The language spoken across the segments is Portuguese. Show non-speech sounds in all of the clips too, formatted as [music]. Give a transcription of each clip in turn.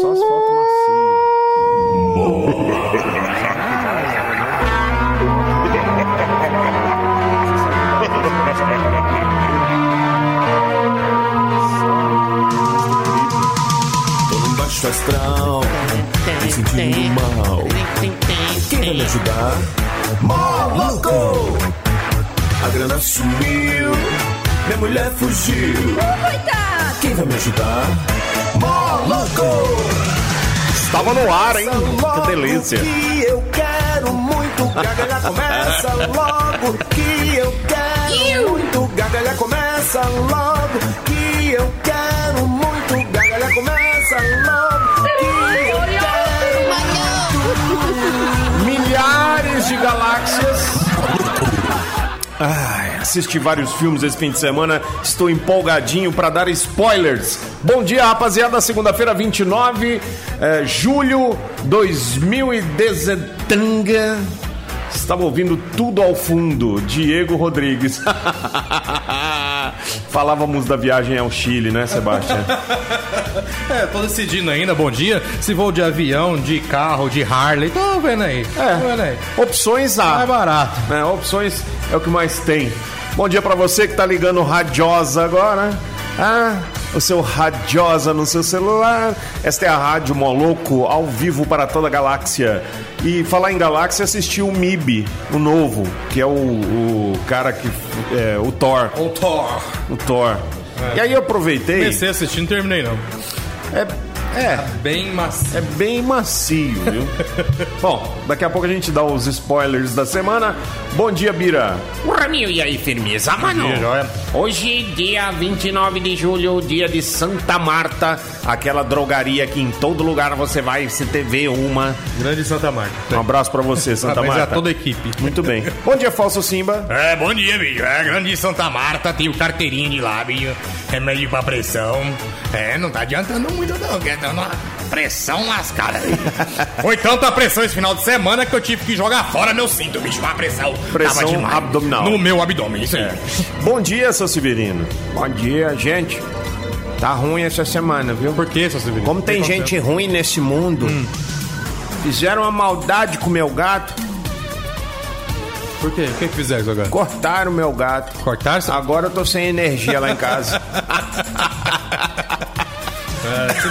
só macio. Tô num baixo astral, me sentindo mal. Quem vai me ajudar? Moloco! A grana sumiu, minha mulher fugiu. Quem vai me ajudar? Moloco! Estava no ar, hein? Que delícia. Que eu quero muito gargalhar [laughs] começa logo que eu quero muito gargalhar começa logo que eu quero muito gargalhar começa logo que eu quero Milhares de galáxias. Ai, assisti vários filmes esse fim de semana. Estou empolgadinho para dar spoilers. Bom dia, rapaziada. Segunda-feira, 29 é, julho 2010. Estava ouvindo tudo ao fundo. Diego Rodrigues. [laughs] Falávamos da viagem ao Chile, né, Sebastião? [laughs] É, tô decidindo ainda, bom dia. Se vou de avião, de carro, de Harley, tô vendo aí. Tô vendo aí. Opções há. Mais barato. né? Opções é o que mais tem. Bom dia pra você que tá ligando radiosa agora. Ah, o seu radiosa no seu celular. Esta é a Rádio Moloco, ao vivo para toda a galáxia. E falar em galáxia, assistir o MIB, o novo, que é o, o cara que. É, o Thor. O Thor. O Thor. E aí eu aproveitei. Comecei a assistir, não terminei não. É, é, Bem macio. é bem macio, viu? [laughs] Bom, daqui a pouco a gente dá os spoilers da semana. Bom dia, Bira. Ramil, e aí, firmeza, mano? dia. Hoje, dia 29 de julho, dia de Santa Marta, Aquela drogaria que em todo lugar você vai, você vê uma. Grande Santa Marta. Um abraço pra você, Santa Parabéns a Marta. toda a equipe. Muito bem. Bom dia, Falso Simba. É, bom dia, bicho. É, grande Santa Marta, tem o carteirinho de lá, bicho. Remédio pra pressão. É, não tá adiantando muito, não, que é dando uma pressão lascada. [laughs] Foi tanta pressão esse final de semana que eu tive que jogar fora meu cinto, bicho. Uma pressão. Pressão abdominal. No meu abdômen, isso aí. Bom dia, seu Severino. Bom dia, gente. Tá ruim essa semana, viu? Por que, seu Severino? Como tem O que gente ruim nesse mundo, fizeram uma maldade com meu gato? Por quê? O que, que fizeram agora? cortaram meu gato. Cortaram? seu- Agora eu tô sem energia lá em casa. [laughs] É,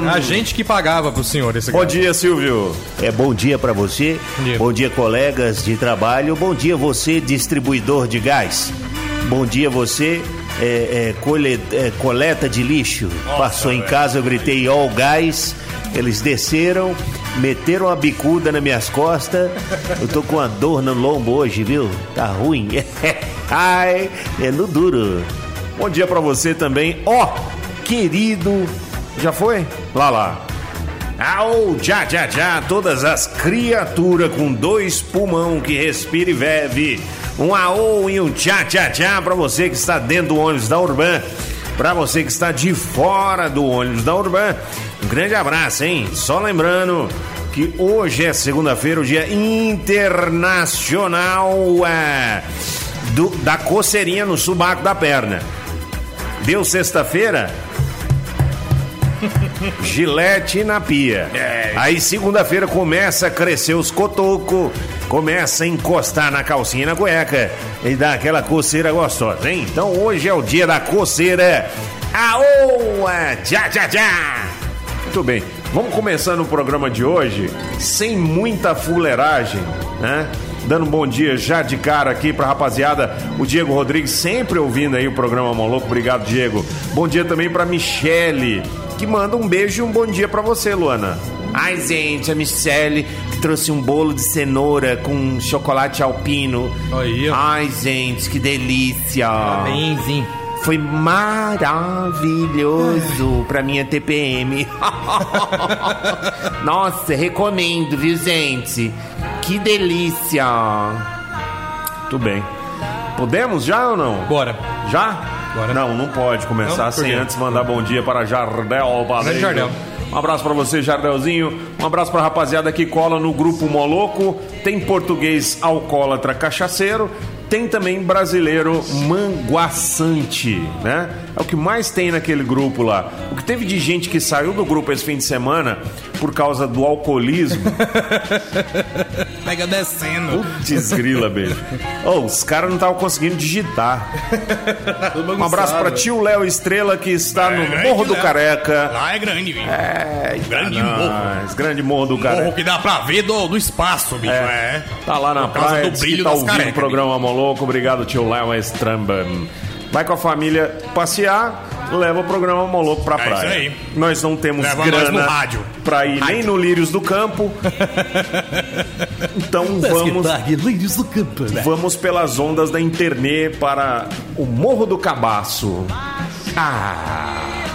não. [laughs] A gente que pagava pro senhor esse Bom gato. dia, Silvio. É bom dia pra você, Bom dia. colegas de trabalho, bom dia você distribuidor de gás, bom dia você é, é, é, coleta de lixo. Passou em casa, eu gritei ó gás, eles desceram, meteram a bicuda nas minhas costas. Eu tô com uma dor no lombo hoje, viu? Tá ruim. [laughs] Ai, é no duro. Bom dia pra você também. Ó, querido. Já foi? Lá, lá. Au, já, já, já, todas as criaturas com dois pulmão que respira e bebe. Um aô e um tchá, tchá, tchá pra você que está dentro do ônibus da Urban. Pra você que está de fora do ônibus da Urban. Um grande abraço, hein? Só lembrando que hoje é segunda-feira, o dia internacional é, do- da coceirinha no subaco da perna. Deu sexta-feira? Gilete na pia. Aí segunda-feira começa a crescer os cotocos, começa a encostar na calcinha e na cueca e dá aquela coceira gostosa, hein? Então hoje é o dia da coceira. Aoa! Já, já, já! Muito bem, vamos começando o programa de hoje sem muita fuleiragem, né? Dando um bom dia já de cara aqui pra rapaziada, o Diego Rodrigues sempre ouvindo aí o programa Maluco. Obrigado, Diego. Bom dia também pra Michele, que manda um beijo e um bom dia pra você, Luana. Ai, gente, a Michele que trouxe um bolo de cenoura com chocolate alpino. Aí, ó. Ai, gente, que delícia. Benzinho. Foi maravilhoso pra minha TPM. [laughs] Nossa, recomendo, viu, gente? Que delícia. Tudo bem. Podemos já ou não? Bora. Já? Bora. Não, não pode começar Não, sem quê? antes mandar bom dia para Jardel Baleiro. Jardel. Um abraço para você, Jardelzinho. Um abraço para a rapaziada que cola no grupo Moloco. Tem português alcoólatra cachaceiro. Tem também brasileiro manguaçante, né? É o que mais tem naquele grupo lá. O que teve de gente que saiu do grupo esse fim de semana por causa do alcoolismo. [laughs] Pega descendo. Putz, grila, beijo. Oh, os caras não estavam conseguindo digitar. Um abraço pra tio Léo Estrela que está no grande Morro do Léo. Careca. Lá é grande, bicho. É, Grande morro. nós, grande Morro do Morro Careca. que dá pra ver do, do espaço, bicho. É. Tá lá na Por praia, do diz que brilho tá ouvindo o programa Moloco. Obrigado, tio Léo Estramba. Vai com a família passear, leva o programa Moloco pra É praia. isso aí. Nós não temos Leva grana no rádio. pra ir nem no Lírios do Campo. então vamos, Lírios do campo, né? vamos pelas ondas da internet para o Morro do Cabaço. Ah,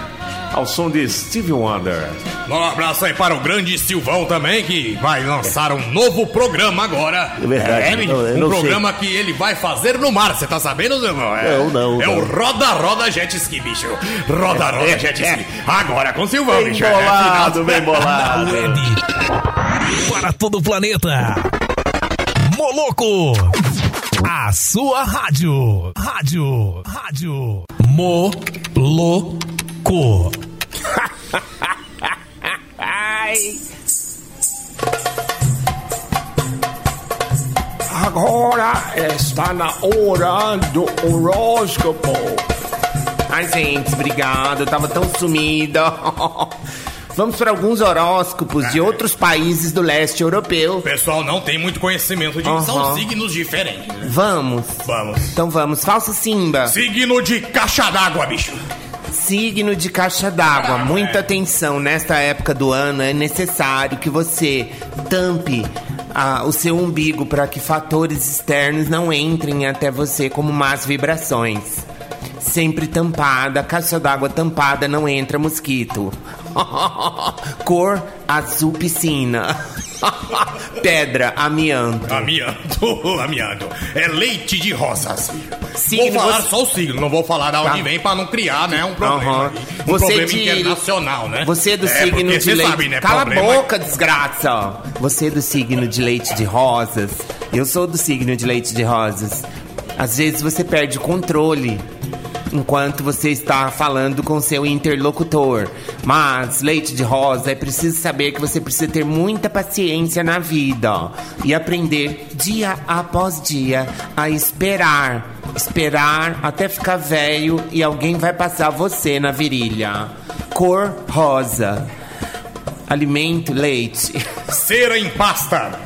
ao som de Steve Wonder. Um abraço aí para o grande Silvão também, que vai lançar um novo programa agora. É verdade. eu um não programa que ele vai fazer no mar, você tá sabendo, Silvão? É, Não, não, É não. o Roda Roda Jet Ski, bicho. Roda Roda Jet Ski. Agora com o Silvão, Bem bicho. É, bolado, final- bem bolado. Para todo o planeta. Moloco. A sua rádio. Rádio. Rádio. Moloco. Agora está na hora do horóscopo. Ai, gente, obrigado. Eu tava tão sumida. [laughs] Vamos para alguns horóscopos de outros países do leste europeu. O pessoal não tem muito conhecimento de Aham. são signos diferentes. né? Vamos. Vamos. Então vamos. Falso Simba. Signo de caixa d'água, bicho. Signo de caixa d'água. Muita atenção. Nesta época do ano é necessário que você tampe ah, o seu umbigo para que fatores externos não entrem até você como más vibrações. Sempre tampada, caixa d'água tampada, não entra mosquito. [laughs] Cor azul piscina. [laughs] Pedra, amianto. Amianto, [laughs] amianto. É leite de rosas. Signo, vou falar você- só o signo, não vou falar da onde Tá. vem pra não criar, né, um problema. Aí. Um Você problema de- internacional, né? Você é do é, signo de leite. sabe, né? Cala problema- a boca, desgraça! Você é do signo de leite de rosas. Eu sou do signo de leite de rosas. Às vezes você perde o controle enquanto você está falando com seu interlocutor. Mas leite de rosa é preciso saber que você precisa ter muita paciência na vida e aprender dia após dia a esperar. Esperar até ficar velho e alguém vai passar você na virilha. Cor rosa. Alimento leite. [laughs] Cera em pasta.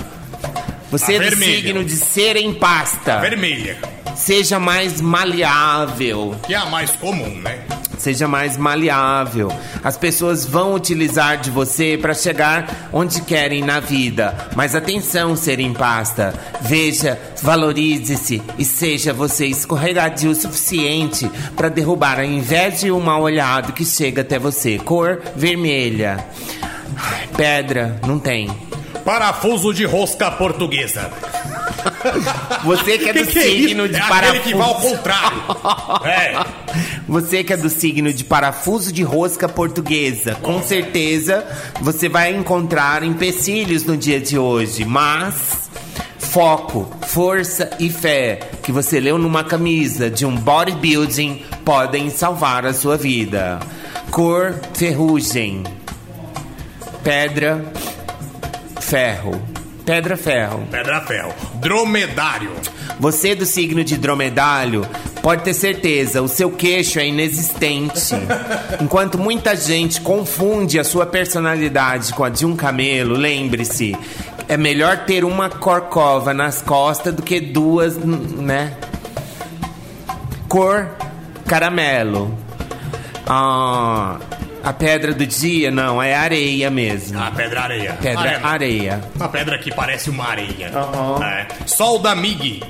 Você é do vermelha. signo de cera em pasta. Vermelha. Seja mais maleável. Que é a mais comum, né? Seja mais maleável. As pessoas vão utilizar de você para chegar onde querem na vida. Mas atenção, ser em pasta. Veja, valorize-se e seja você escorregadio o suficiente para derrubar a inveja e o mal olhado que chega até você. Cor vermelha. Pedra, não tem. Parafuso de rosca portuguesa. Você que é do Que é signo isso? de é aquele que vai ao parafuso. contrário. [laughs] é. Você que é do signo de parafuso de rosca portuguesa, com certeza você vai encontrar empecilhos no dia de hoje, mas foco, força e fé que você leu numa camisa de um bodybuilding podem salvar a sua vida. Cor ferrugem. Pedra ferro. Pedra ferro. Pedra ferro. Dromedário. Você do signo de dromedário pode ter certeza, o seu queixo é inexistente. [laughs] Enquanto muita gente confunde a sua personalidade com a de um camelo, lembre-se, é melhor ter uma corcova nas costas do que duas, né? Cor caramelo. Ah, a pedra do dia não, é areia mesmo. A pedra areia. Pedra Ah, areia. Uma pedra que parece uma areia. Aham. É. Sol da Mig.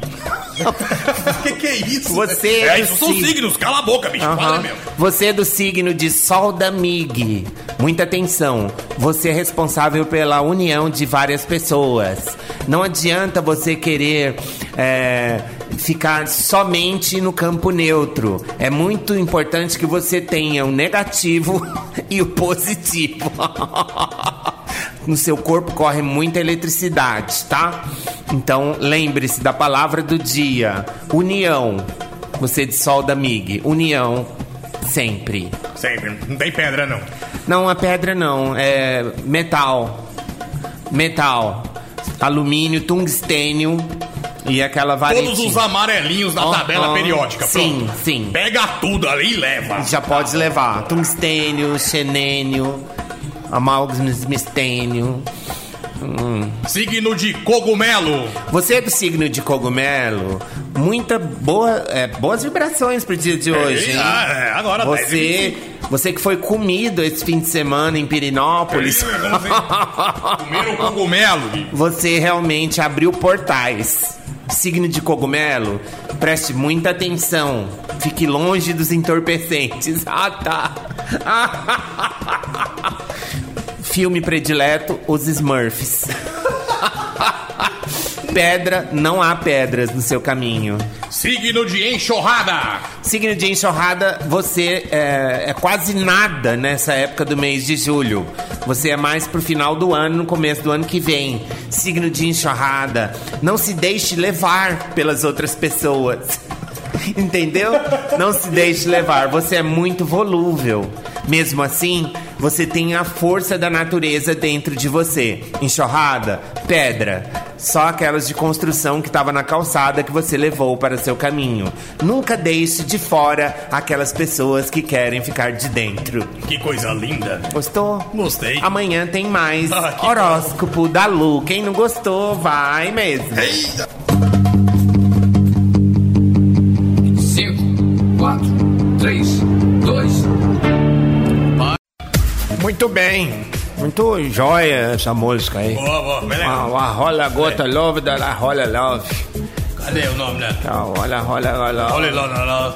[laughs] que que é isso? Você é, é isso são signo. signos, cala a boca, bicho. Aham. Fala mesmo. Você é do signo de Sol da Mig. Muita atenção. Você é responsável pela união de várias pessoas. Não adianta você querer é, ficar somente no campo neutro. É muito importante que você tenha o negativo [laughs] e o positivo. [laughs] No seu corpo corre muita eletricidade, tá? Então, lembre-se da palavra do dia: união. Você de solda MIG, união sempre. Sempre. Não tem pedra, não. Não, a pedra não, é metal. Metal. Alumínio, tungstênio e aquela varetinha. Todos os amarelinhos da tabela periódica. sim, pronto. sim. Pega tudo ali e leva. Já pode levar tungstênio, xenênio, amalgamistênio. Signo de cogumelo. Você é do signo de cogumelo? Muita boa, é, boas vibrações pro dia de hoje? Ah, é, agora Você, você que foi comido esse fim de semana em Pirinópolis. [laughs] Comer o cogumelo. Você realmente abriu portais. Signo de cogumelo, preste muita atenção. Fique longe dos entorpecentes. [laughs] Ah, tá. Filme predileto: Os Smurfs. [laughs] Pedra, não há pedras no seu caminho. Signo de enxurrada. Signo de enxurrada, você é, é quase nada nessa época do mês de julho. Você é mais pro final do ano, no começo do ano que vem. Signo de enxurrada, não se deixe levar pelas outras pessoas. [laughs] Entendeu? Não se deixe levar. Você é muito volúvel. Mesmo assim, você tem a força da natureza dentro de você. Enxurrada, pedra, só aquelas de construção que estava na calçada que você levou para seu caminho. Nunca deixe de fora aquelas pessoas que querem ficar de dentro. Que coisa linda. Gostou? Gostei. Amanhã tem mais Ah, que horóscopo da Lu. Quem não gostou, vai mesmo. 5, 4, 3, Muito bem. Muito jóia essa música aí. Boa, boa. Beleza. A, a rola gota love da la rola love. Cadê o nome, né? Tá, olha, rola, rola. Lá, lá,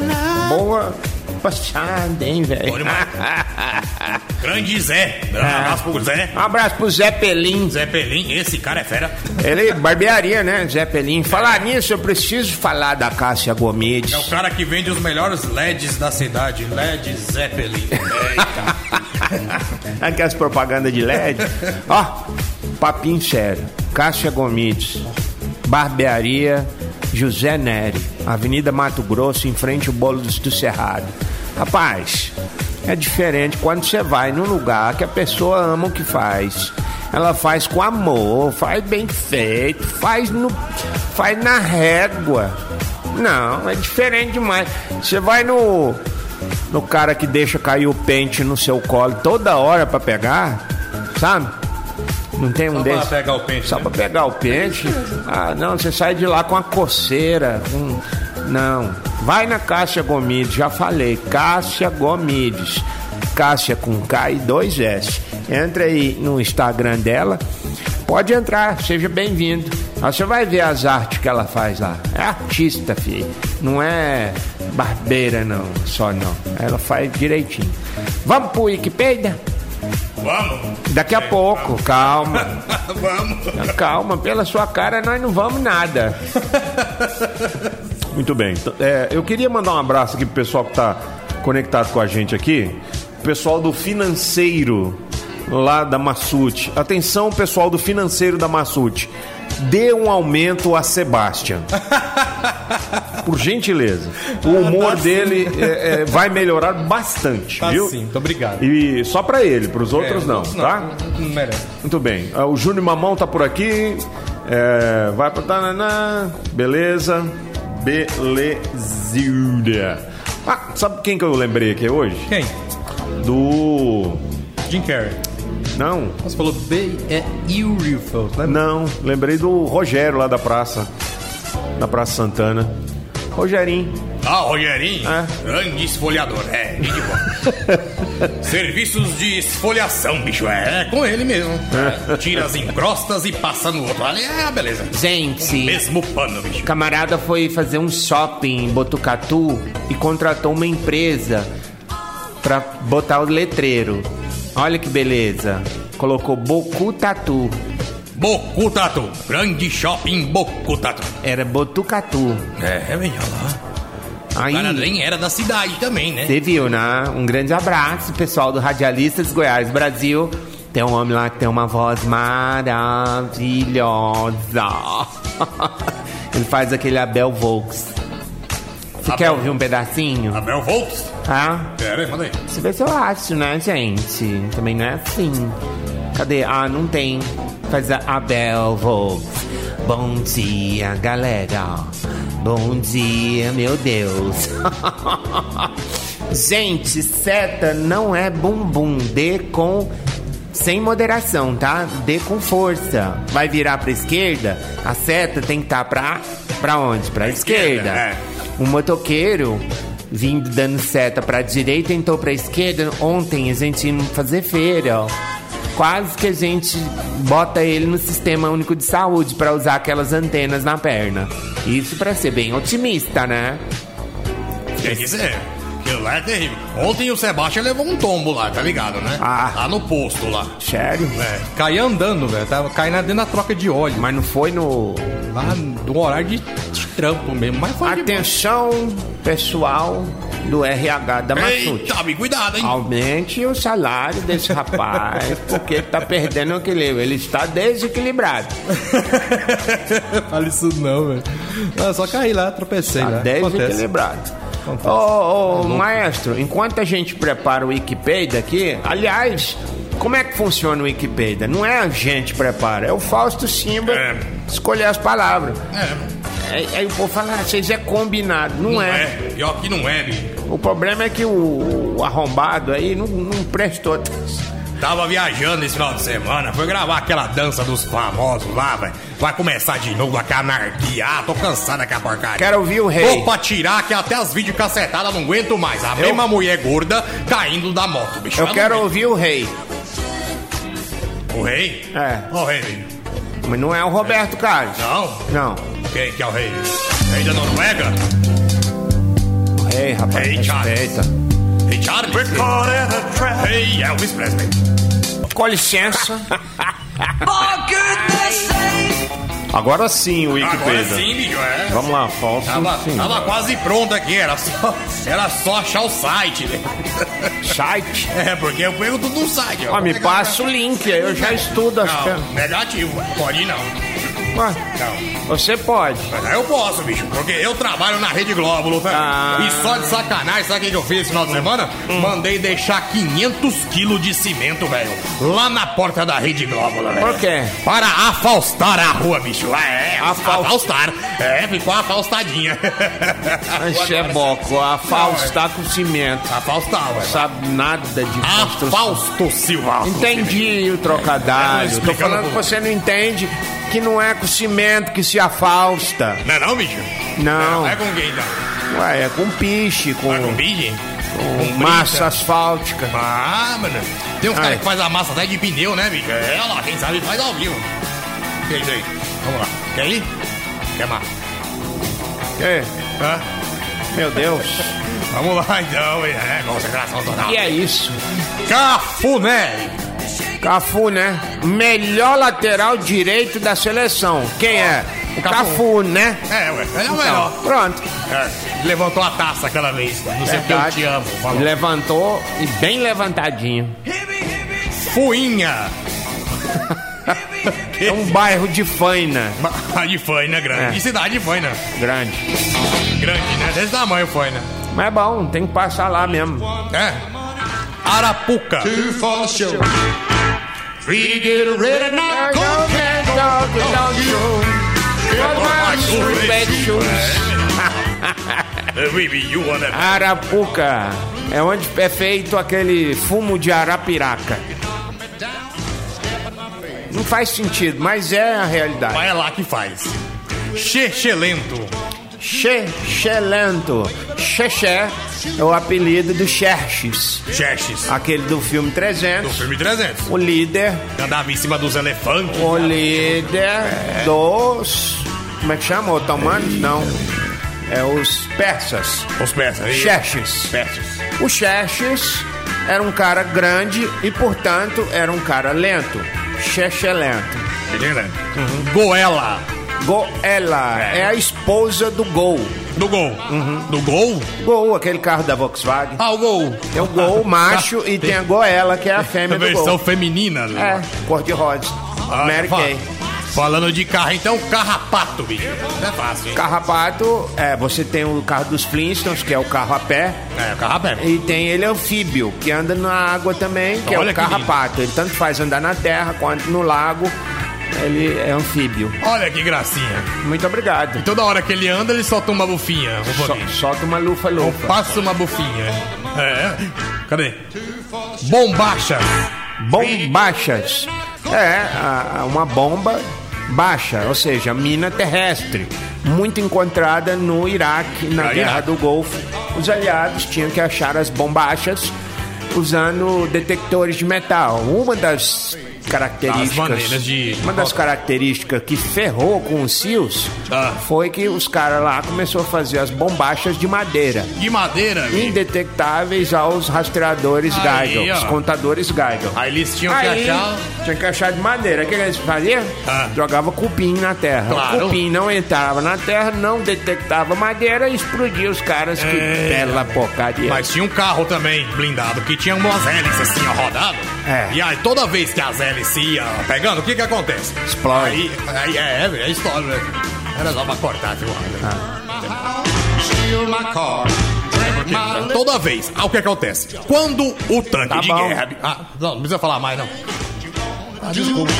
lá. Boa passada, hein, velho? [laughs] Grande Zé. Um abraço pro Zé. Um abraço pro Zé Pelim. Zé Pelim, esse cara é fera. Ele, barbearia, né, Zé Pelim? Falar nisso, eu preciso falar da Cássia Gomes. É o cara que vende os melhores LEDs da cidade. LED Zeppelin. [laughs] Aquelas propagandas de LED. Ó, papinho sério. Cássia Gomides. Barbearia José Neri. Avenida Mato Grosso, em frente ao Bolo do Cerrado. Rapaz, é diferente quando você vai num lugar que a pessoa ama o que faz. Ela faz com amor, faz bem feito, faz no, faz na régua. Não, é diferente demais. Você vai no no cara que deixa cair o pente no seu colo toda hora pra pegar, sabe? Não tem um Só pra desses? pegar o pente, Só né? pra pegar o pente. Ah, não, você sai de lá com a coceira. com- Não. Vai na Cássia Gomides, já falei. Cássia Gomides. Cássia com K e dois S. Entra aí no Instagram dela. Pode entrar, seja bem-vindo. Você vai ver as artes que ela faz lá. É artista, filho. Não é barbeira, não. Só não. Ela faz direitinho. Vamos pro Wikipedia? Vamos. Daqui a pouco, calma. [laughs] Vamos. Calma, pela sua cara nós não vamos nada. [laughs] Muito bem. É, eu queria mandar um abraço aqui pro pessoal que tá conectado com a gente aqui. Pessoal do financeiro lá da Massute. Atenção, pessoal do financeiro da Massute. Dê um aumento a Sebastian. [laughs] Por gentileza. O humor dele é, é, vai melhorar bastante, Tá viu? sim, muito obrigado. E só pra ele, pros outros É, não, tá? Não, não merece. Muito bem. Ah, O Júnior Mamão tá por aqui. É, vai Tananã. Beleza. Belezuda. Ah, sabe quem que eu lembrei aqui hoje? Quem? Do. Jim Carrey. Não, Você falou B é Uriel, né? não. Lembrei do Rogério lá da praça. Da Praça Santana. Rogerinho. Ah, Rogerinho. É. Grande esfoliador. É, de boa. [laughs] Serviços de esfoliação, bicho. É, é com ele mesmo. É, tira as encrostas e passa no outro. Ali é, beleza. Gente, Mesmo pano, bicho. camarada foi fazer um shopping em Botucatu e contratou uma empresa pra botar o letreiro. Olha que beleza. Colocou Bocu Tatu. Bocu Tatu. Grande shopping Bocu Tatu. Era Botucatu. É, velho, lá. O cara Aí, nem era da cidade também, né? você viu, né? Um grande abraço, pessoal do Radialistas Goiás Brasil. Tem um homem lá que tem uma voz maravilhosa. [laughs] Ele faz aquele Abel Volks. Você quer ouvir um pedacinho? Abel Volks? Ah? Pera aí, manda aí. Deixa eu ver se eu acho, né, gente? Também não é assim. Cadê? Ah, não tem. Faz a Abel Volks. Bom dia, galera. Bom dia, meu Deus. [laughs] gente, seta não é bumbum. Dê com. Sem moderação, tá? Dê com força. Vai virar pra esquerda, a seta tem que estar pra. pra onde? Pra esquerda. é. O motoqueiro vindo dando seta pra direita, entrou pra esquerda. Ontem a gente ia fazer feira, ó. Quase que a gente bota ele no sistema único de saúde pra usar aquelas antenas na perna. Isso pra ser bem otimista, né? Tem que ser. Aquilo lá é terrível. Ontem o Sebastião levou um tombo lá, tá ligado, né? Ah. Lá no posto lá. Sério? É. Caí andando, velho. Tava caindo dentro da troca de óleo. Mas não foi no. Lá do horário de, de trampo mesmo. Mas foi de. Atenção, pessoal do RH da Massute. Eita, me cuidado, hein? Aumente o salário desse rapaz, [laughs] porque ele tá perdendo o equilíbrio. Ele está desequilibrado. [laughs] Fala isso não, velho. Só caí lá, tropecei Tá lá. Desequilibrado. Acontece. Ô, ô, maestro, enquanto a gente prepara o Wikipedia aqui, aliás, como é que funciona o Wikipedia? Não é a gente prepara, é o Fausto Simba É. escolher as palavras. É, Aí, aí o povo fala, ah, vocês é combinado. Não, não é. é. Pior que não é, bicho. O problema é que o, o arrombado aí não, não prestou atenção. Tava viajando esse final de semana, foi gravar aquela dança dos famosos lá, velho. Vai começar de novo a anarquia. Ah, tô cansado daquela porcaria. Quero ouvir o rei. Tô pra tirar que até as vídeos cacetadas não aguento mais. A mesma mulher gorda caindo da moto, bicho. Eu quero ouvir o rei. O rei? É. Ó o rei, bicho. Mas não é o Roberto Carlos. Não? Não. Quem que é o rei? Rei da Noruega? O rei, rapaz. Rei Charles. respeita. Rei Charles? Rei Elvis Presley. Com licença. [laughs] Agora sim o Agora Wikipedia. sim, bicho, é. Vamos lá, Fausto. Tava, Sim. tava quase pronto aqui, era só, era só achar o site, né? Site. É, porque eu pego tudo no site. Ó, me passa o link, aí eu já estudo as Não, negativo. Pode não. Ué, Não. Você pode. Mas eu posso, bicho, porque eu trabalho na Rede Glóbulo, tá? Ah. E só de sacanagem, sabe o que eu fiz esse final de semana? Hum. Mandei deixar 500 quilos de cimento, velho, lá na porta da Rede Glóbulo, velho. Por quê? Para afaustar a rua, bicho. É, Afaust- afaustar. É, ficou afaustadinha. Você é boco. A Fausto tá com cimento. Afaustar, velho. Sabe nada de. Afausto Silva. Entendi o trocadilho. Tô Explicando falando que você não entende que não é com cimento que se afausta. Não é não, bicho? Não. É com quem, então? Ué, é com piche, com, É com bicho? com massa asfáltica. Ah, mano. Tem uns caras que faz a massa até de pneu, né, bicho? É, lá, quem sabe faz ao vivo. Que é isso aí? Vamos lá. Quer ir? Quer mais? É, Hã? meu Deus. Vamos lá, então. É, concentração total. E é isso. Cafuné. Cafu, né? Melhor lateral direito da seleção. Quem é? O Cafu. Cafu, né? É, ué. Ele é o Então, melhor. pronto. É, levantou a taça aquela vez. Não sei eu te amo. Falou. Levantou e bem levantadinho. Fuinha. É um bairro de faina de Faina, grande. É. Que cidade de Faina. grande. Grande, né? Desse tamanho, Faina. Mas é bom, tem que passar lá mesmo. É. Arapuca. [laughs] Arapuca é onde é feito aquele fumo de arapiraca. Não faz sentido, mas é a realidade. Mas é lá que faz. Chechelento. Chechelento. Xexé é o apelido do Xerxes, Xerxes. aquele do filme Do 300. filme 300. O líder, Andava em cima dos elefantes. o líder dos. Como é que chama? Otomanos? Não. É os persas. Os persas. aí. Xerxes. Persas. O Xerxes era um cara grande e, portanto, era um cara lento. Xexelento. Entendeu? Goela. Goela é a esposa do Gol. Do Gol. Do Gol? Gol, aquele carro da Volkswagen. Ah, o Gol. Tem o Gol [laughs] macho e tem a Goela, que é a fêmea A do versão Gol. feminina. É, cor de rosa. Ah, Mary Kay. Falando de carro, então, carrapato, bicho. Não é fácil, hein? Carrapato, é, você tem o carro dos Flintstones, que é o carro a pé. É, carrapato. E tem ele anfíbio, que anda na água também, que Olha é o carrapato. Ele tanto faz andar na terra quanto no lago. Ele é anfíbio. Olha que gracinha. Muito obrigado. Toda hora que ele anda, ele solta uma bufinha. Um So- solta uma Ou lufa-lufa. passa uma bufinha. É. Cadê? Bombacha. Bombachas. É, uma bomba baixa, ou seja, mina terrestre. Muito encontrada no Iraque, na Guerra Iraque. do Golfo. Os aliados tinham que achar as bombachas usando detectores de metal. Uma das características. De- Uma das características que ferrou com os SEALs Ah. foi que os caras lá começaram a fazer as bombachas de madeira De madeira, indetectáveis aos rastreadores Geigel, os contadores Geigel. Aí eles tinham que Aí, achar. Tinha que achar de madeira. O que, que eles faziam? Ah. Jogava cupim na terra. Claro. O cupim não entrava na terra, não detectava madeira e explodia os caras. Que É. bela porcaria. Mas tinha um carro também blindado que tinha umas hélices assim, ó, rodado. É. E aí toda vez que as hélices pegando, o que que acontece? Explode. Aí, aí é, é, é história, né? Era só pra cortar, viu? Toda vez. Ah, o que acontece? Quando o tanque Tá de bom. guerra. Ah, não, não precisa falar mais, não. Ah, desculpa.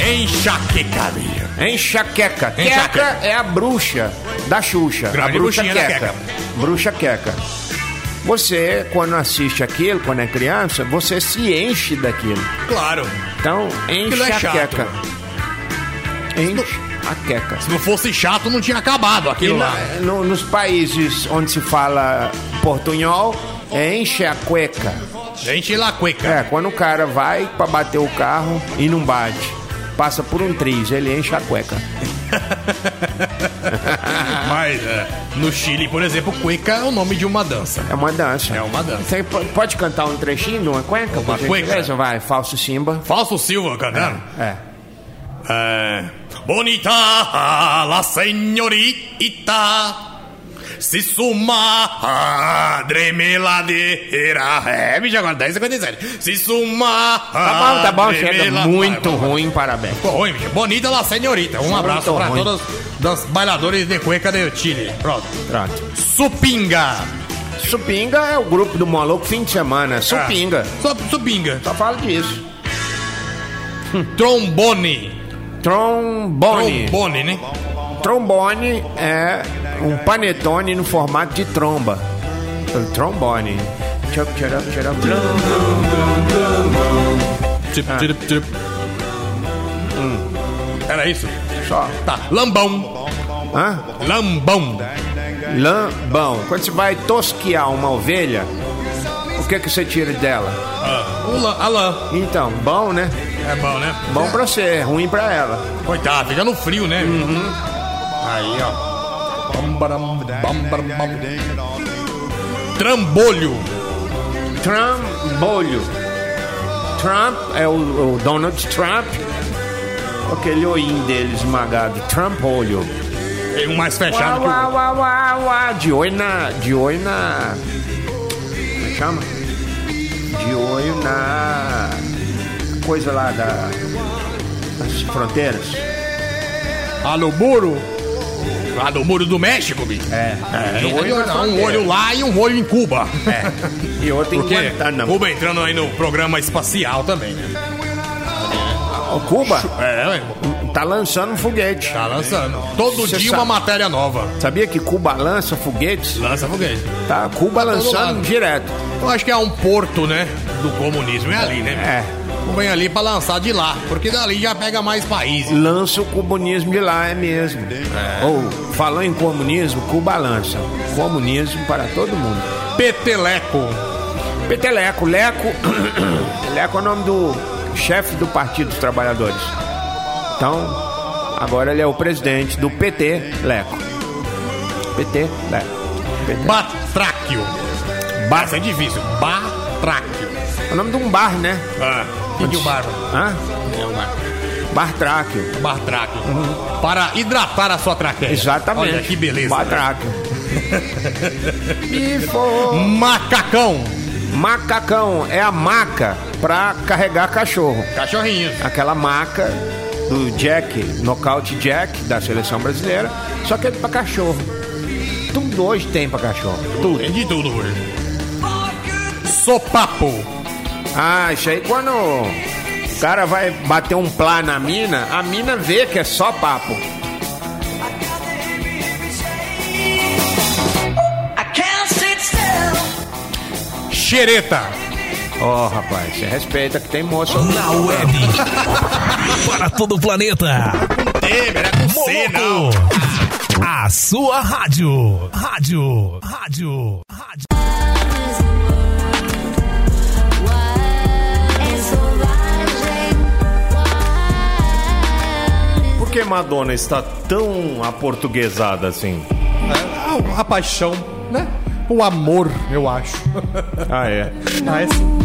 Enxaqueca, bicho. Enxaqueca. Queca Enxaqueca. é a bruxa da Xuxa. Grande a bruxa queca. queca. Bruxa queca. Você, quando assiste aquilo, quando é criança, você se enche daquilo. Claro. Então, enche é a chato. queca. Enche a queca. Se não fosse chato, não tinha acabado aquilo na- lá. no- nos países onde se fala portunhol, enche a cueca. Gente lá cueca. É, quando o cara vai pra bater o carro e não bate, passa por um triz, ele enche a cueca. [laughs] Mas é, no Chile, por exemplo, cueca é o nome de uma dança. É uma dança. É uma dança. Você po- pode cantar um trechinho de uma cueca? Uma cueca? Vai, falso Simba. Falso Silva cantando. É. É. Bonita la senhorita se suma madre meladeira. É, bicho, agora 10h57. Se suma Tá bom, tá bom, chega. Muito Vai, vai, vai. ruim, parabéns. Ficou ruim, bicho. Bonita la senhorita. Um abraço pra ruim. todas das bailadores de cueca de Chile. Pronto. Pronto. Supinga. Supinga é o grupo do maluco fim de semana. Supinga. Só Supinga. Só falo disso. Trombone. Trombone. Trombone, né? Trombone é um panetone no formato de tromba. Trombone. Tchup, Ah. Hum. Era isso? Só. Tá. Lambão. Hã? Lambão. Lambão. Quando você vai tosquiar uma ovelha, o que que você tira dela? Ah, a lã. Então, bom, né? É bom, né? Bom pra você, ruim pra ela. Coitado, fica no frio, né? Uhum. Aí, ó. Trambolho. Trambolho. Trump é o, o Donald Trump. Aquele olhinho dele esmagado. Trampolho. Tem um mais fechado que o uá, uá, uá. De olho na. De olho na. Como é que chama? De olho na. Coisa lá da. Das fronteiras. Ah, no muro. Ah, no muro do México, bicho. É. É, De olho na um olho lá e um olho em Cuba. É. E outro em Porque Guantánamo. Cuba entrando aí no programa espacial também, né? O Cuba É, ué, tá lançando um foguete. tá lançando. Todo Cê dia sabe. uma matéria nova. Sabia que Cuba lança foguetes? Lança foguete. Tá, Cuba lançando lado. direto. Eu acho que é um porto, né? Do comunismo. É ali, né? É. Vem ali pra lançar de lá, porque dali já pega mais países. Lança o comunismo de lá, é mesmo. Ou, falando em comunismo, Cuba lança. Comunismo para todo mundo. Peteleco. Peteleco, Leco. [coughs] Leco é o nome do chefe do Partido dos Trabalhadores. Então, agora ele é o presidente do PT, Leco. PT, Leco. PT. Batráquio. Ba- Essa é difícil. Batráquio. É o nome de um bar, né? Ah, o barba? Hã? É o bar. Bartráquio. Bartráquio. Para hidratar a sua traqueia. Exatamente. Olha que beleza. Bartráquio. Bifo. [laughs] Macacão. Macacão é a maca pra carregar cachorro. Cachorrinhos. Aquela maca do Jack, nocaute Jack da seleção brasileira, só que é pra cachorro. Tudo hoje tem pra cachorro. Tudo. Tem de tudo hoje. Sopapo. Ah, isso aí quando o cara vai bater um plá na mina, a mina vê que é só papo. Xereta. Ó, rapaz, você respeita que tem moço. Na web. [laughs] Para todo o planeta. Temer, é com C, não. A sua rádio. Rádio. Rádio. Rádio. Que Madonna está tão aportuguesada assim? É, a, a paixão, né? O amor, eu acho. [laughs] Ah, é. Ah, é sim.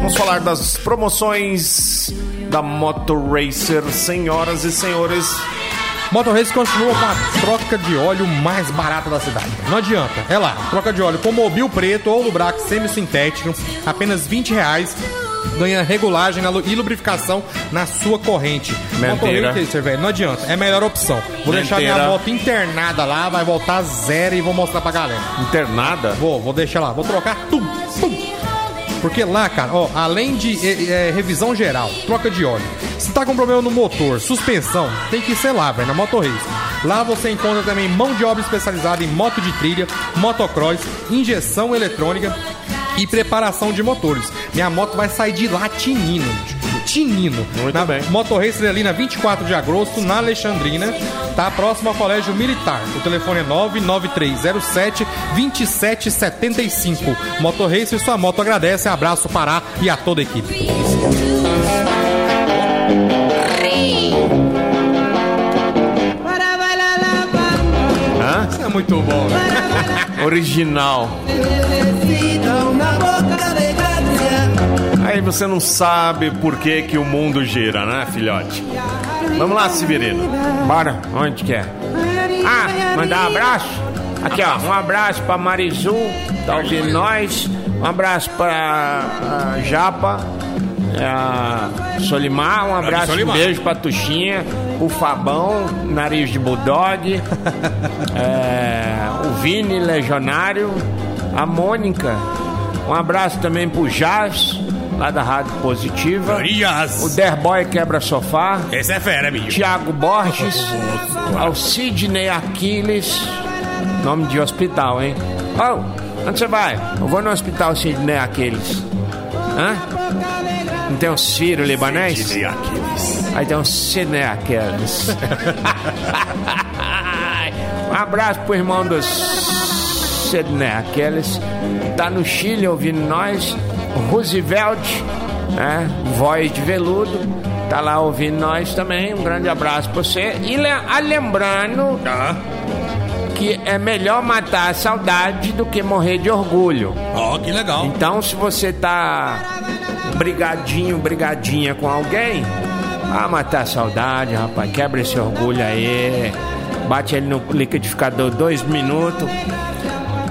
Vamos falar das promoções da Moto Racer, senhoras e senhores. Motor Race continua com a troca de óleo mais barata da cidade. Não adianta. É lá, troca de óleo com mobil preto ou lubrax semi-sintético, apenas 20 reais. Ganha regulagem e lubrificação na sua corrente. Racer, velho, não adianta. É a melhor opção. Vou deixar minha moto internada lá, vai voltar zero e vou mostrar pra galera. Internada? Vou, vou deixar lá, vou trocar tudo. tudo. Porque lá, cara, ó, além de é, é, revisão geral, troca de óleo, se tá com problema no motor, suspensão, tem que ser lá, velho, na Moto Race. Lá você encontra também mão de obra especializada em moto de trilha, motocross, injeção eletrônica e preparação de motores. Minha moto vai sair de lá tinino, tinino. Muito na bem. Moto Racer ali na 24 de agosto, na Alexandrina, tá próximo ao Colégio Militar. O telefone é 99307 2775. Moto Racer, sua moto agradece. Abraço, Pará e a toda a equipe. Muito bom? [laughs] Original. Aí você não sabe por que, que o mundo gira, né, filhote? Vamos lá, Severino. Bora, onde que é? Ah, mandar um abraço? Aqui, ó, um abraço pra Marizu, tá ouvindo nós. Um abraço pra Japa, ah, Solimar, um abraço, um beijo pra Tuxinha, o Fabão, Nariz de Bulldog, [laughs] é, o Vini Legionário, a Mônica. Um abraço também pro Jazz, lá da Rádio Positiva. O. Derboy Quebra Sofá. Esse é fera, bicho. Tiago Borges, ao Sidney Aquiles, nome de hospital, hein? Oh, onde você vai? Eu vou no hospital Sidney Aquiles. Hã? Não tem um Ciro libanês? Aí tem um Sidney Aquiles. [laughs] um abraço pro irmão do Sidney Aquiles. Tá no Chile ouvindo nós. Roosevelt, né? Voz de veludo. Tá lá ouvindo nós também. Um grande abraço pra você. E ah, lembrando que é melhor matar a saudade do que morrer de orgulho. Ó, que legal. Então, se você tá brigadinho, brigadinha com alguém, ah, matar a saudade, rapaz. Quebra esse orgulho aí. Bate ele no liquidificador dois minutos.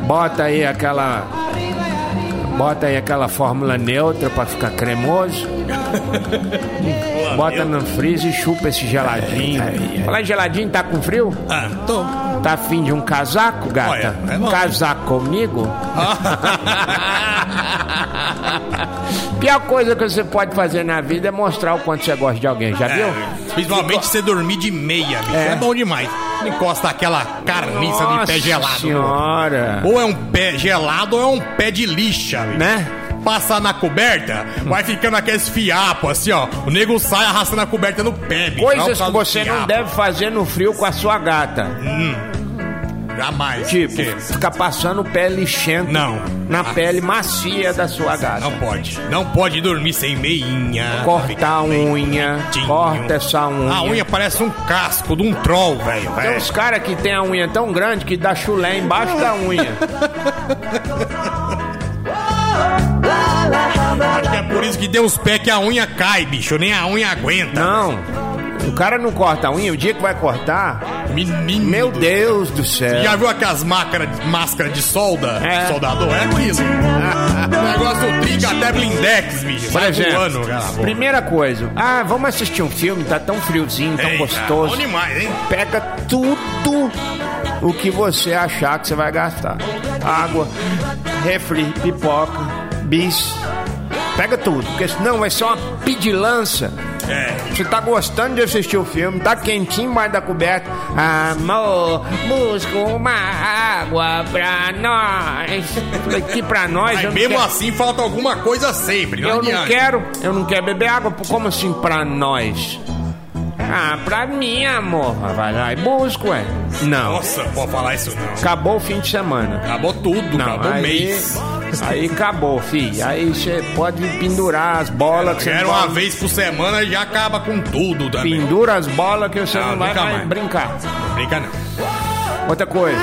Bota aí aquela. Bota aí aquela fórmula neutra pra ficar cremoso. Bota no freezer e chupa esse geladinho. Falar em geladinho, tá com frio? Ah, tô. Tá afim de um casaco, gata? Olha, é bom. Casaco comigo? [laughs] Pior coisa que você pode fazer na vida é mostrar o quanto você gosta de alguém, já viu? Principalmente você dormir de meia, bicho. É, É. bom demais. Não encosta aquela carniça de pé gelado. senhora. Ou é um pé gelado ou é um pé de lixa. Né? Passar na coberta, vai ficando aqueles fiapos, assim, ó. O nego sai arrastando a coberta no pé, bicho. Coisas que você não deve fazer no frio com a sua gata. Jamais. Tipo, Que? ficar passando pé lixento Não. na Ah. pele macia da sua gata. Não pode. Não pode dormir sem meinha. Cortar a unha, corta essa unha. A unha parece um casco de um troll, velho. Tem É. uns caras que tem a unha tão grande que dá chulé embaixo da unha. Acho que é por isso que deu os pés que a unha cai, bicho. Nem a unha aguenta. Não. O cara não corta a unha, o dia que vai cortar. Menino. Meu Deus do céu. Já viu aquelas máscaras máscara de solda? É. Soldador? É aquilo. [laughs] o negócio trinca até blindex, bicho. Por exemplo, voando, primeira coisa. Ah, vamos assistir um filme, tá tão friozinho, tão Eita, gostoso. Bom demais, hein? Pega tudo o que você achar que você vai gastar. Água, refri, pipoca, bis. Pega tudo, porque senão vai ser uma pedilança. É. Você tá gostando de assistir o filme, tá quentinho embaixo da coberta. Amor, busca uma água pra nós. Que pra nós? Mas não mesmo quero- assim falta alguma coisa sempre. Não eu não adianta. quero, eu não quero beber água. Como assim pra nós? Ah, pra mim, amor. Vai lá e busca, ué. Não. Nossa, pode falar isso não. Acabou o fim de semana. Acabou tudo, Não, acabou o aí, mês. Aí acabou, filho. Aí você pode pendurar as bolas que você Era uma vez por semana e já acaba com tudo também. Pendura as bolas que você Não, não, vai mais brincar. Não brinca não. Outra coisa,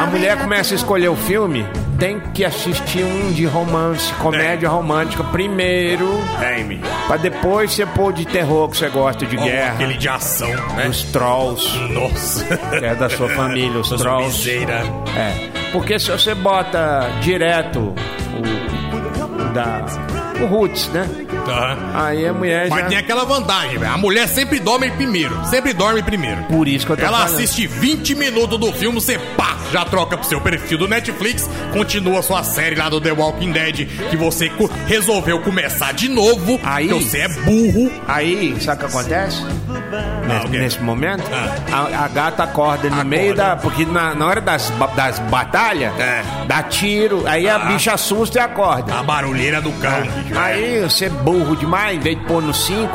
a mulher começa a escolher o filme, tem que assistir um de romance, comédia É. romântica primeiro, Tem, menino. pra depois você pôr de terror que você gosta de Ó, guerra. Aquele de ação, né? Os trolls, Nossa. que é da sua família, os Os trolls. Miseira. É, porque se você bota direto o, da o roots, né? Aham. Aí a mulher Mas já tem aquela vantagem, velho. A mulher sempre dorme primeiro. Sempre dorme primeiro. por isso que eu tô Ela falando. assiste 20 minutos do filme, você pá, já troca pro seu perfil do Netflix, continua sua série lá do The Walking Dead, que você co- resolveu começar de novo, Aí- você é burro. Aí, sabe o que acontece? Nesse, o quê? nesse momento, Ah. a, a gata acorda no Acorda. meio da. Porque na, na hora das, das batalhas, É. dá tiro, aí a Ah. bicha assusta e acorda. A barulheira do cão. bicho. Aí você é burro demais, em vez de pôr no 5,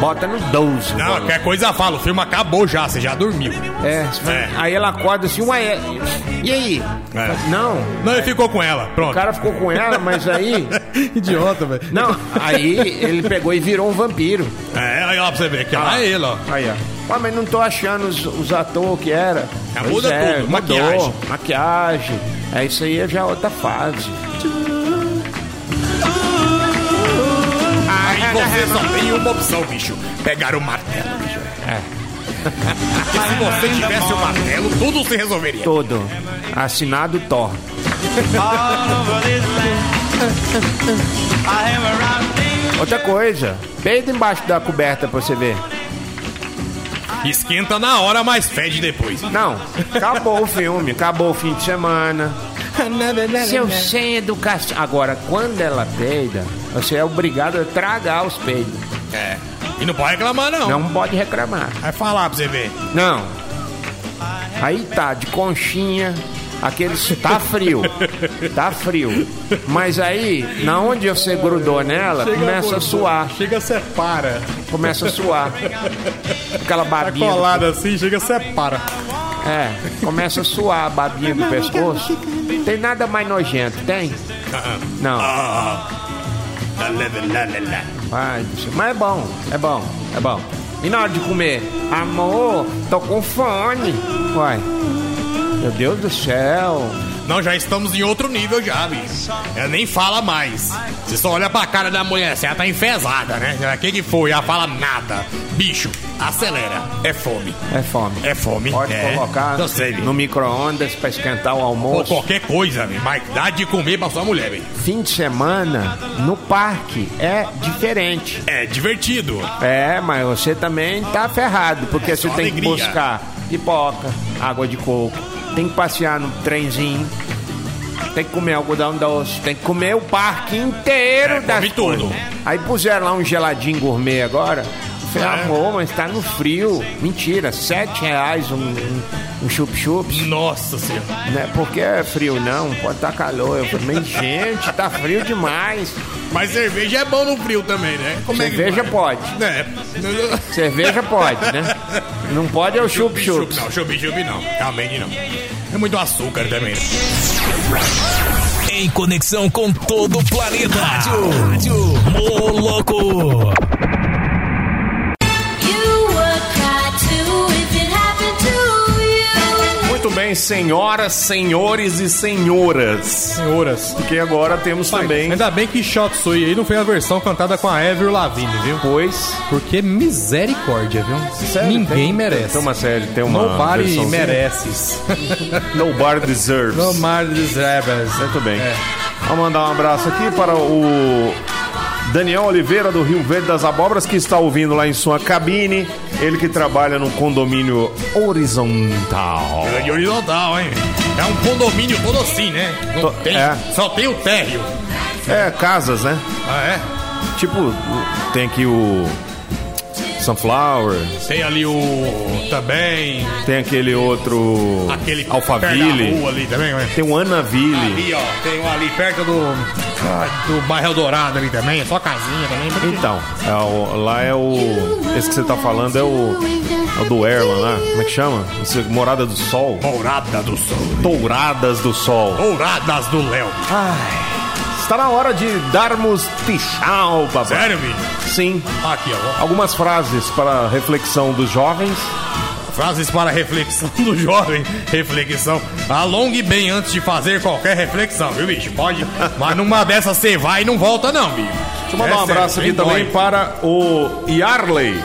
bota no 12. Não, mano. qualquer coisa fala, o filme acabou já, você já dormiu. É, É. aí ela acorda assim, ué, e aí? É. Não, Não, ele ficou com ela, o pronto. cara ficou com ela, mas aí. [laughs] Idiota, velho. Não, aí ele pegou e virou um vampiro. É, aí lá pra você ver, que lá Ah. é ele, ó. Aí, ó. Ué, mas não tô achando os, os atores que era. Pois muda é, tudo, mudou, maquiagem. Maquiagem. É isso aí, é já outra fase. Você só tem uma opção, bicho. Pegar o martelo, bicho. É. [laughs] Porque se você tivesse o martelo, tudo se resolveria. Todo. Assinado Thor. Outra coisa, peida embaixo da coberta pra você ver. Esquenta na hora, mas fede depois. Não, acabou o filme, acabou o fim de semana. Seu sem educação. Agora, quando ela peida, você é obrigado a tragar os peidos. É. E não pode reclamar, não. Não pode reclamar. Vai falar pra você ver. Não. Aí tá, de conchinha, aqueles. [laughs] Tá frio. Tá frio. Mas aí, na onde você grudou nela, começa a suar. Chega, separa. Começa a suar. Aquela babinha. do- assim, chega, separa. É, começa a suar a babinha do pescoço. Tem nada mais nojento, tem? Não. Ai. Mas é bom, é bom, é bom. E na hora de comer? Amor, tô com fome. Uai. Meu Deus do céu. Não, já estamos em outro nível já, bicho. Ela nem fala mais. Você só olha pra cara da mulher, você ela tá enfesada, né? O que que foi? Ela fala nada. Bicho, acelera. É fome. É fome. É fome. Pode é. colocar Eu sei, no micro-ondas pra esquentar o Ou almoço. qualquer coisa, velho. Mas dá de comer pra sua mulher, velho. Fim de semana no parque é diferente. É divertido. É, mas você também tá ferrado, porque É você tem que alegria. buscar pipoca, água de coco, tem que passear no trenzinho, tem que comer algodão doce, tem que comer o parque inteiro É, das tudo. Aí puseram lá um geladinho gourmet agora. Falei, É. amor, mas tá no frio. Mentira, sete reais um, um, um chup-chups. Nossa senhora. Não é porque é frio, não, pode estar calor. Eu falei, gente, tá frio demais. Mas cerveja é bom no frio também, né? Como é Cerveja vai? pode. É. Cerveja pode, né? Não pode é o chup-chups. Não, chup-chup não. Realmente não. É muito açúcar também. Em conexão com todo o planeta. Rádio, Rádio Moloco. Muito bem, senhoras, senhores e senhoras. Senhoras. Porque agora temos também. Ainda bem que Shot Sui aí não foi a versão cantada com a Avril Lavigne, viu? Pois. Porque misericórdia, viu? Sério, Ninguém tem- merece. Tem uma série, tem uma. Nobody mereces. [laughs] Nobody deserves. Nobody deserves. Muito bem. É. Vamos mandar um abraço aqui para o Daniel Oliveira do Rio Verde das Abobras, que está ouvindo lá em sua cabine. Ele que trabalha no condomínio horizontal. Grande horizontal, hein? É um condomínio todo assim, né? Não tem, é. Só tem o térreo. É, casas, né? Ah, é? Tipo, tem aqui o Sunflower, Tem ali o. Também. tem aquele outro Aquele Alphaville, rua ali também, né? tem o Anaville. Ali, ó. Tem um ali perto do. ah, Do bairro Eldorado ali também. É só casinha também. porque- Então, é o- lá é o. Esse que você tá falando é o. É o do Erlan lá. Como é que chama? Esse, Morada do Sol. Dourada do Sol. Touradas do Sol. Douradas do Léo. Está na hora de darmos tchau, papai. Sério, filho? Sim. Aqui, ó. Algumas frases para reflexão dos jovens. Frases para reflexão do jovem. Reflexão. Alongue bem antes de fazer qualquer reflexão, viu, bicho? Pode. Mas numa dessas você vai e não volta, não, bicho. Deixa eu mandar um abraço aqui também para. para o Yarley,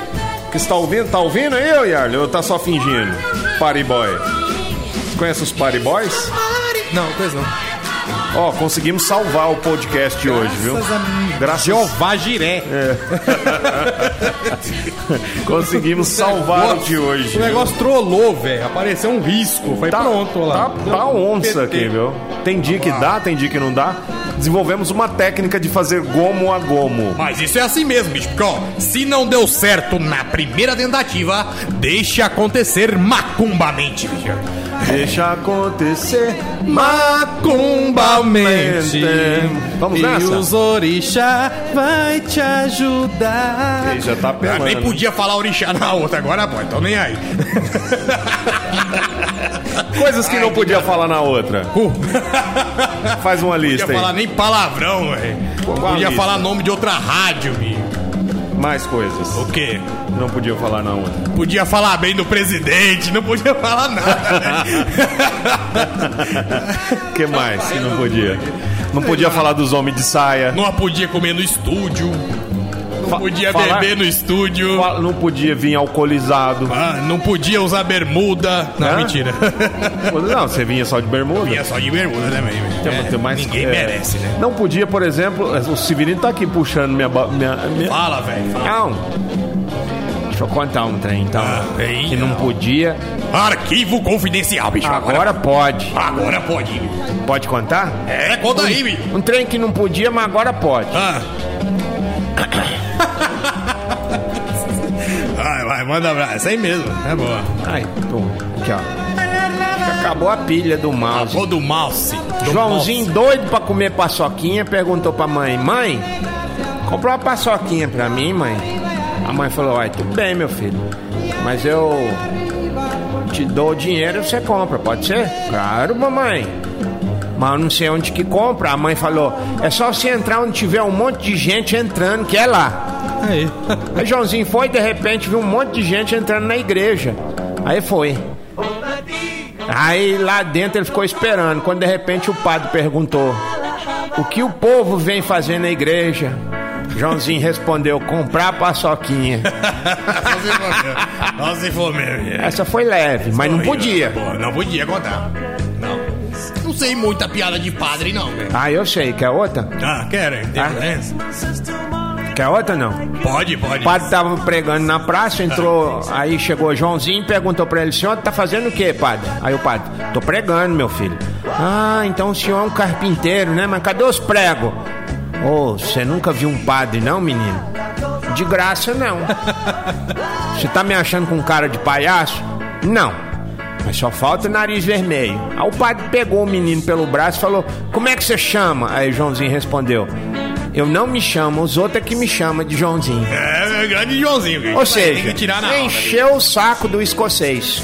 que está ouvindo. Tá ouvindo aí, ô Yarley? Ou tá só fingindo? Party Boy. Você conhece os Party Boys? Não, coisa não. Ó, conseguimos salvar o podcast de hoje, viu? Graças Jeová Jiré. [laughs] Conseguimos salvar o de hoje. O negócio trollou, velho. Apareceu um risco. Foi Tá, pronto lá. tá, tá onça aqui, viu? Tem dia que dá, tem dia que não dá. Desenvolvemos uma técnica de fazer gomo a gomo. Mas isso é assim mesmo, bicho. Porque, ó, se não deu certo na primeira tentativa, deixe acontecer macumbamente, bicho. Deixa acontecer. Macumbamente. Vamos e nessa? os orixá vai te ajudar. Ele já tá pelando. nem podia falar orixá na outra, agora pode, então nem aí. [laughs] Coisas que não podia falar na outra. Faz uma Não lista podia falar aí. nem palavrão, velho. Não podia lista? falar nome de outra rádio, bicho. Mais coisas. O quê? Não podia falar na outra. Podia falar bem do presidente, não podia falar nada. né? O [laughs] que mais que não podia? Não podia falar dos homens de saia. Não podia comer no estúdio. Não podia falar- beber no estúdio. Não podia vir alcoolizado. Ah, não podia usar bermuda. Não, Hã? mentira. Não, você vinha só de bermuda. Vinha só de bermuda velho. Tem- É, tem mais- ninguém é. merece, né? Não podia, por exemplo, o Severino tá aqui puxando minha. minha, minha... Fala, velho. Não. Deixa eu contar um trem, então. Ah, que não não. podia. Arquivo confidencial, bicho. Agora pode. Agora pode. Pode contar? É, conta aí, bicho. Um trem que não podia, mas agora pode. Ah. Manda abraço. Essa aí mesmo. É boa. Ai, tô. Aqui, ó. Acabou a pilha do mouse. Avô do mouse. Do Joãozinho, doido pra comer paçoquinha, perguntou pra mãe: Mãe, comprou uma paçoquinha pra mim, mãe? A mãe falou: Ai, tudo bem, meu filho, mas eu te dou o dinheiro e você compra, pode ser? Claro, mamãe. Mas eu não sei onde que compra. A mãe falou: É só você entrar onde tiver um monte de gente entrando, que é lá. Aí. Aí Joãozinho foi de repente viu um monte de gente entrando na igreja. Aí foi. Aí lá dentro ele ficou esperando. Quando de repente o padre perguntou: O que o povo vem fazer na igreja? Joãozinho respondeu: Comprar paçoquinha. Nossa, se for mesmo. é. Essa foi leve, mas não podia. Não podia contar. Não. Não sei muita piada de padre, não. Ah, eu sei. Quer outra? Ah? Tem Ah. Quer outra não? Pode, pode. O padre tava pregando na praça, entrou, aí chegou Joãozinho e perguntou pra ele, senhor, tá fazendo o quê, padre? Aí o padre, tô pregando, meu filho. Ah, então o senhor é um carpinteiro, né? Mas cadê os pregos? Ô, você nunca viu um padre, não, menino? De graça, não. [laughs] Você tá me achando com cara de palhaço? Não. Mas só falta o nariz vermelho. Aí o padre pegou o menino pelo braço e falou: Como é que você chama? Aí o Joãozinho respondeu: Eu não me chamo, os outros é que me chamam de Joãozinho. É, é grande Joãozinho, velho. Ou Tem que seja, tirar na aula, encheu o saco do escocês.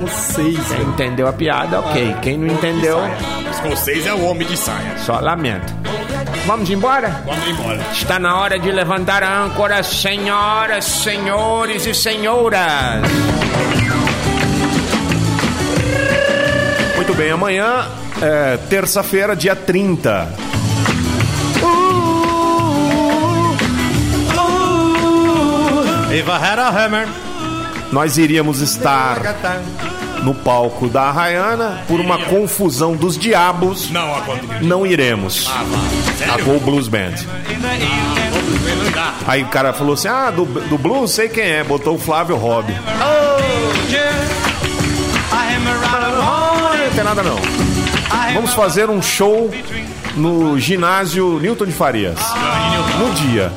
Vocês. Quem entendeu a piada, ok. Quem não entendeu. Escocês é o homem de saia. só lamento. Vamos embora? Vamos embora. Está na hora de levantar a âncora, senhoras, senhores e senhoras. Muito bem, amanhã é terça-feira, dia 30. Eva Hera Hammer. Nós iríamos estar no palco da Arraiana por uma confusão dos diabos. Não. Não iremos. A Go Blues Band. Aí o cara falou assim: Ah, do, do blues sei quem é. Botou o Flávio Robb. Não tem nada não. Vamos fazer um show no ginásio Newton de Farias. No dia.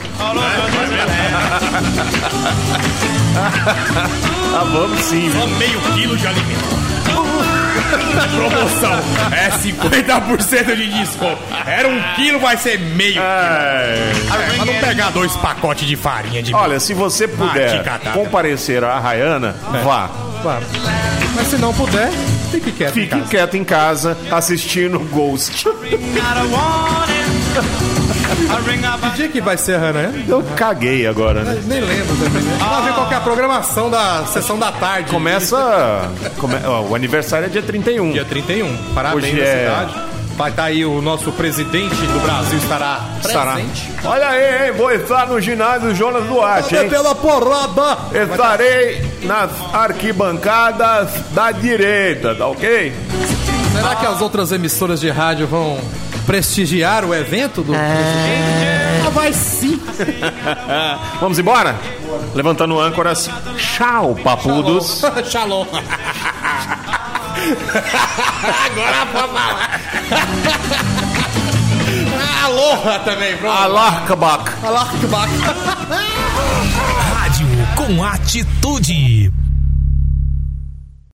Ah, vamos sim. Só meio quilo de alimento. [laughs] Promoção. É 50% de desconto. Era um quilo, vai ser meio quilo. É. É, pra não pegar dois pacotes de farinha de Olha, se você puder comparecer à Arraiana, vá. Claro. Mas se não puder, fique quieto. em Fique casa. quieto em casa assistindo Ghost. Que dia que vai ser a Hannah? Eu caguei agora, né? Nem lembro também. Vamos ver qual que é a programação da sessão da tarde. Começa. come- ó, o aniversário é dia 31. Dia 31. Parabéns Hoje é- cidade. Vai estar aí o nosso presidente do Brasil estará Estará. presente. Olha aí, hein? Vou estar no ginásio Jonas Duarte, hein? pela porrada! Estarei nas arquibancadas da direita, tá ok? Será que as outras emissoras de rádio vão prestigiar o evento do presidente? Ah, vai sim! [laughs] Vamos embora? Levantando âncoras. Tchau, papudos. [laughs] Shalom! [laughs] Agora pode falar. [laughs] Aloha também, pronto. Que bacana! Rádio com atitude.